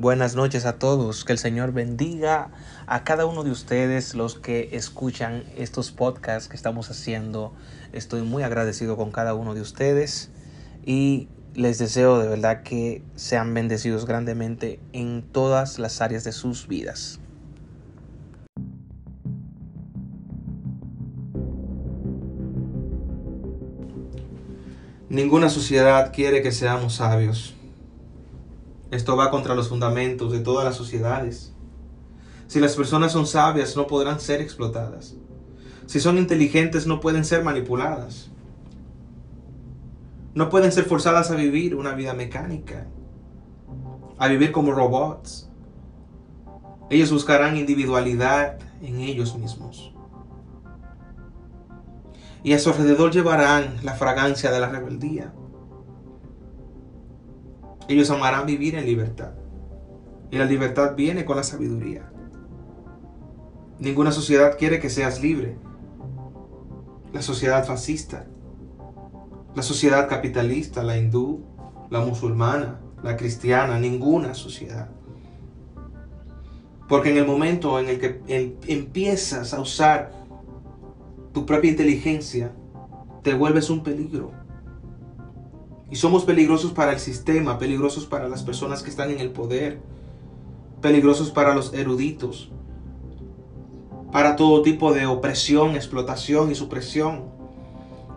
Buenas noches a todos. Que el Señor bendiga a cada uno de ustedes, los que escuchan estos podcasts que estamos haciendo. Estoy muy agradecido con cada uno de ustedes y les deseo de verdad que sean bendecidos grandemente en todas las áreas de sus vidas. Ninguna sociedad quiere que seamos sabios. Esto va contra los fundamentos de todas las sociedades. Si las personas son sabias, no podrán ser explotadas. Si son inteligentes, no pueden ser manipuladas. No pueden ser forzadas a vivir una vida mecánica, a vivir como robots. Ellos buscarán individualidad en ellos mismos. Y a su alrededor llevarán la fragancia de la rebeldía. Ellos amarán vivir en libertad. Y la libertad viene con la sabiduría. Ninguna sociedad quiere que seas libre. La sociedad fascista, la sociedad capitalista, la hindú, la musulmana, la cristiana, ninguna sociedad. Porque en el momento en el que empiezas a usar tu propia inteligencia, te vuelves un peligro. Y somos peligrosos para el sistema, peligrosos para las personas que están en el poder, peligrosos para los eruditos, para todo tipo de opresión, explotación y supresión,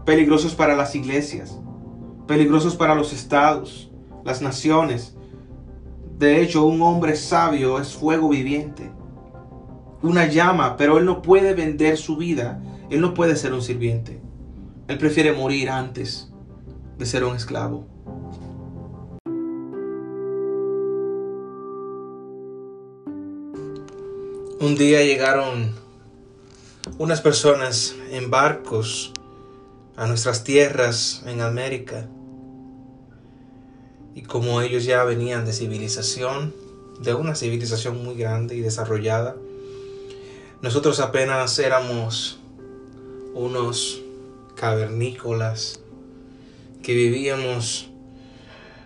peligrosos para las iglesias, peligrosos para los estados, las naciones. De hecho, un hombre sabio es fuego viviente, una llama, pero él no puede vender su vida, él no puede ser un sirviente, él prefiere morir antes ser un esclavo. Un día llegaron unas personas en barcos a nuestras tierras en América. Y como ellos ya venían de civilización, de una civilización muy grande y desarrollada, nosotros apenas éramos unos cavernícolas que vivíamos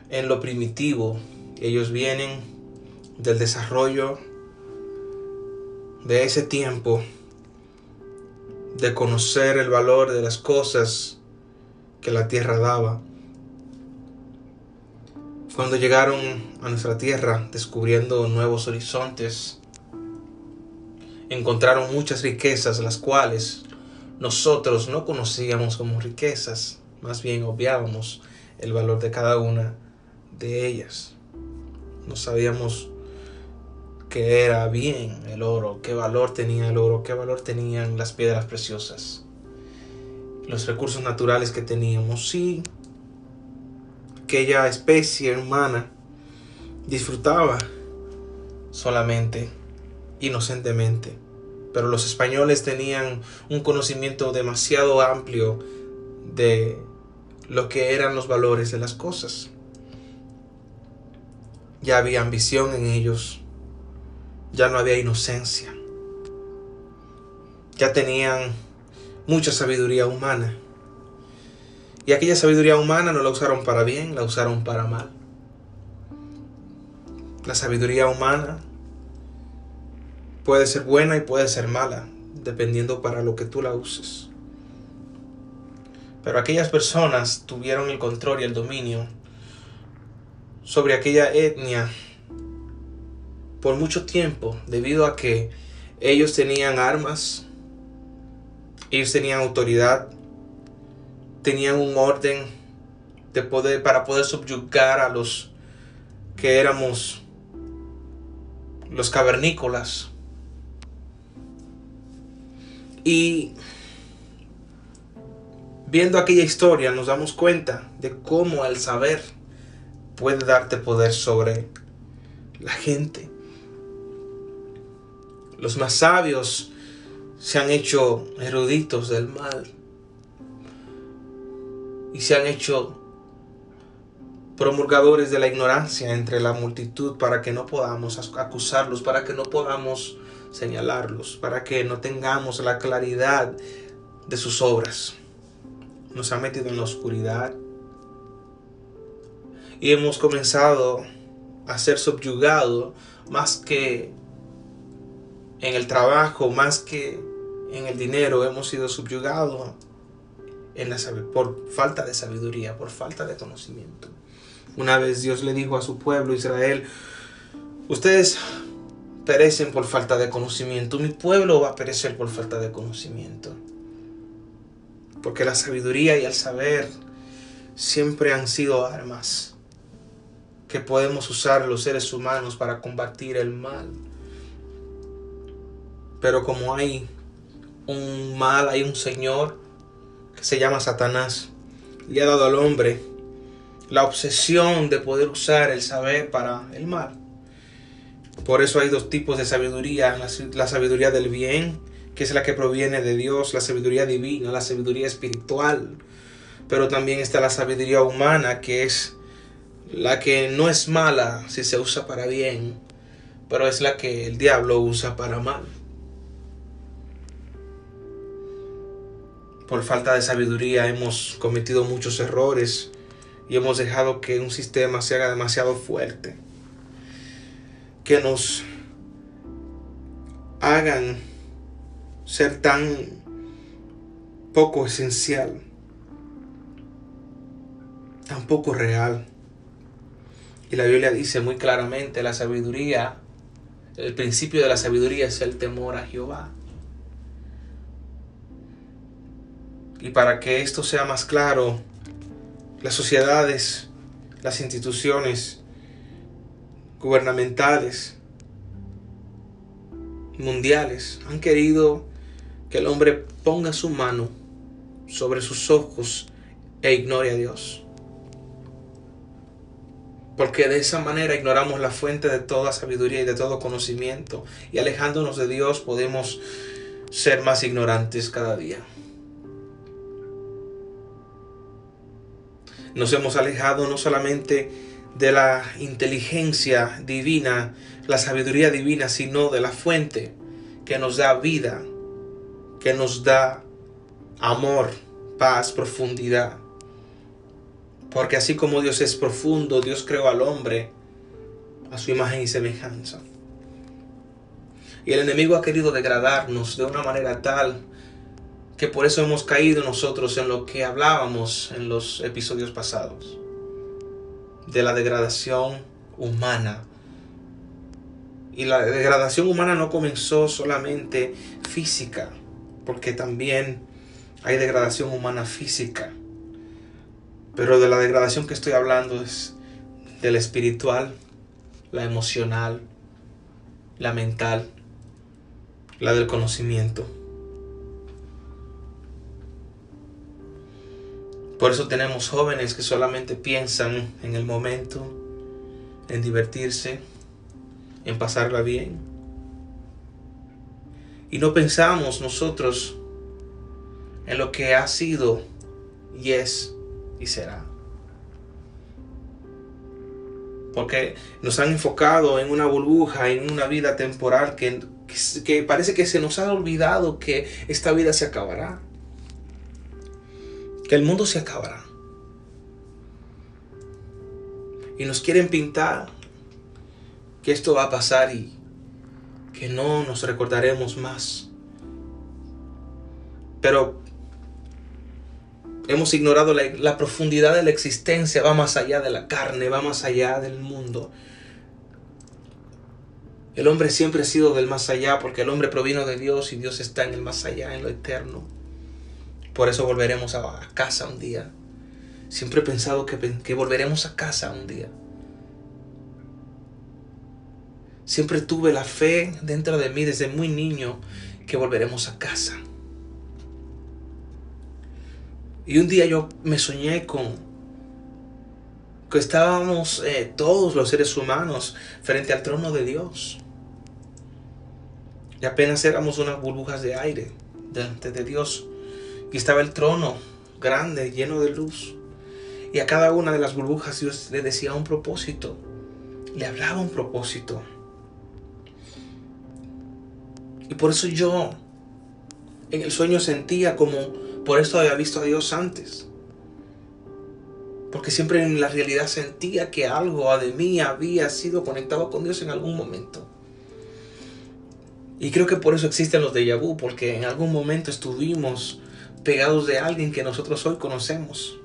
en lo primitivo. Ellos vienen del desarrollo de ese tiempo, de conocer el valor de las cosas que la tierra daba. Cuando llegaron a nuestra tierra descubriendo nuevos horizontes, encontraron muchas riquezas las cuales nosotros no conocíamos como riquezas más bien obviábamos el valor de cada una de ellas. No sabíamos qué era bien el oro, qué valor tenía el oro, qué valor tenían las piedras preciosas, los recursos naturales que teníamos. Sí, aquella especie humana disfrutaba solamente, inocentemente. Pero los españoles tenían un conocimiento demasiado amplio de lo que eran los valores de las cosas. Ya había ambición en ellos, ya no había inocencia, ya tenían mucha sabiduría humana. Y aquella sabiduría humana no la usaron para bien, la usaron para mal. La sabiduría humana puede ser buena y puede ser mala, dependiendo para lo que tú la uses. Pero aquellas personas tuvieron el control y el dominio sobre aquella etnia por mucho tiempo debido a que ellos tenían armas, ellos tenían autoridad, tenían un orden de poder para poder subyugar a los que éramos los cavernícolas. Y Viendo aquella historia nos damos cuenta de cómo el saber puede darte poder sobre la gente. Los más sabios se han hecho eruditos del mal y se han hecho promulgadores de la ignorancia entre la multitud para que no podamos acusarlos, para que no podamos señalarlos, para que no tengamos la claridad de sus obras nos ha metido en la oscuridad y hemos comenzado a ser subyugado más que en el trabajo, más que en el dinero, hemos sido subyugados en la, por falta de sabiduría, por falta de conocimiento. Una vez Dios le dijo a su pueblo Israel, ustedes perecen por falta de conocimiento, mi pueblo va a perecer por falta de conocimiento. Porque la sabiduría y el saber siempre han sido armas que podemos usar los seres humanos para combatir el mal. Pero como hay un mal, hay un Señor que se llama Satanás, le ha dado al hombre la obsesión de poder usar el saber para el mal. Por eso hay dos tipos de sabiduría, la, sabiduría del bien, que es la que proviene de Dios, la sabiduría divina, la sabiduría espiritual. Pero también está la sabiduría humana, que es la que no es mala si se usa para bien, pero es la que el diablo usa para mal. Por falta de sabiduría hemos cometido muchos errores y hemos dejado que un sistema se haga demasiado fuerte. Que nos hagan ser tan poco esencial, tan poco real. Y la Biblia dice muy claramente, la sabiduría, el principio de la sabiduría es el temor a Jehová. Y para que esto sea más claro, las sociedades, las instituciones gubernamentales, mundiales, han querido que el hombre ponga su mano sobre sus ojos e ignore a Dios. Porque de esa manera ignoramos la fuente de toda sabiduría y de todo conocimiento. Y alejándonos de Dios podemos ser más ignorantes cada día. Nos hemos alejado no solamente de la inteligencia divina, la sabiduría divina, sino de la fuente que nos da vida, que nos da amor, paz, profundidad. Porque así como Dios es profundo, Dios creó al hombre a su imagen y semejanza. Y el enemigo ha querido degradarnos de una manera tal que por eso hemos caído nosotros en lo que hablábamos en los episodios pasados, de la degradación humana. Y la degradación humana no comenzó solamente física, porque también hay degradación humana física. Pero de la degradación que estoy hablando es de la espiritual, la emocional, la mental, la del conocimiento. Por eso tenemos jóvenes que solamente piensan en el momento, en divertirse, en pasarla bien. Y no pensamos nosotros en lo que ha sido y es y será. Porque nos han enfocado en una burbuja, en una vida temporal que, que, parece que se nos ha olvidado que esta vida se acabará que el mundo se acabará. Y nos quieren pintar que esto va a pasar y que no nos recordaremos más. Pero hemos ignorado la, profundidad de la existencia, va más allá de la carne, va más allá del mundo. El hombre siempre ha sido del más allá porque el hombre provino de Dios y Dios está en el más allá, en lo eterno. Por eso volveremos a, casa un día. Siempre he pensado que volveremos a casa un día. Siempre tuve la fe dentro de mí desde muy niño que volveremos a casa. Y un día yo me soñé con que estábamos eh, todos los seres humanos frente al trono de Dios. Y apenas éramos unas burbujas de aire delante de Dios. Y estaba el trono grande, lleno de luz. Y a cada una de las burbujas Dios le decía un propósito. Le hablaba un propósito. Y por eso yo en el sueño sentía como por esto había visto a Dios antes. Porque siempre en la realidad sentía que algo de mí había sido conectado con Dios en algún momento. Y creo que por eso existen los déjà vu, porque en algún momento estuvimos pegados de alguien que nosotros hoy conocemos.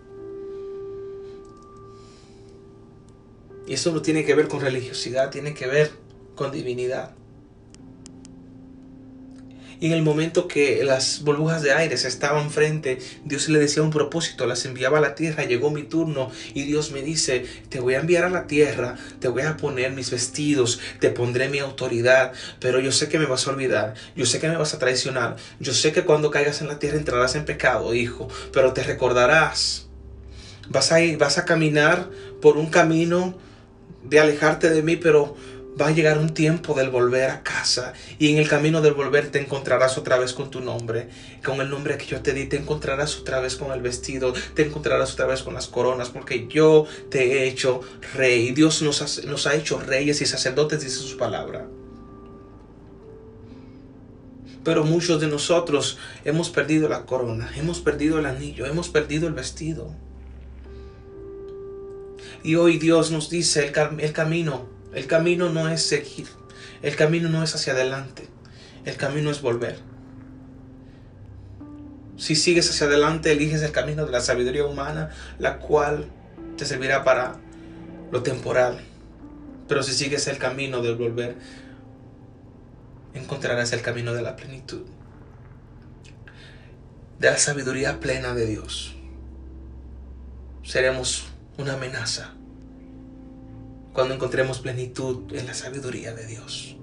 Y eso no tiene que ver con religiosidad, tiene que ver con divinidad. Y en el momento que las burbujas de aire estaban frente, Dios le decía un propósito, las enviaba a la tierra, llegó mi turno y Dios me dice, te voy a enviar a la tierra, te voy a poner mis vestidos, te pondré mi autoridad, pero yo sé que me vas a olvidar, yo sé que me vas a traicionar, yo sé que cuando caigas en la tierra entrarás en pecado, hijo, pero te recordarás. Vas a ir, vas a caminar por un camino de alejarte de mí, pero va a llegar un tiempo del volver a casa y en el camino del volver te encontrarás otra vez con tu nombre, con el nombre que yo te di, te encontrarás otra vez con el vestido, te encontrarás otra vez con las coronas, porque yo te he hecho rey. Dios nos ha, hecho reyes y sacerdotes, dice su palabra. Pero muchos de nosotros hemos perdido la corona, hemos perdido el anillo, hemos perdido el vestido. Y hoy Dios nos dice el camino el camino no es seguir, el camino no es hacia adelante, el camino es volver. Si sigues hacia adelante, eliges el camino de la sabiduría humana, la cual te servirá para lo temporal. Pero si sigues el camino del volver, encontrarás el camino de la plenitud, de la sabiduría plena de Dios. Seremos una amenaza cuando encontremos plenitud en la sabiduría de Dios.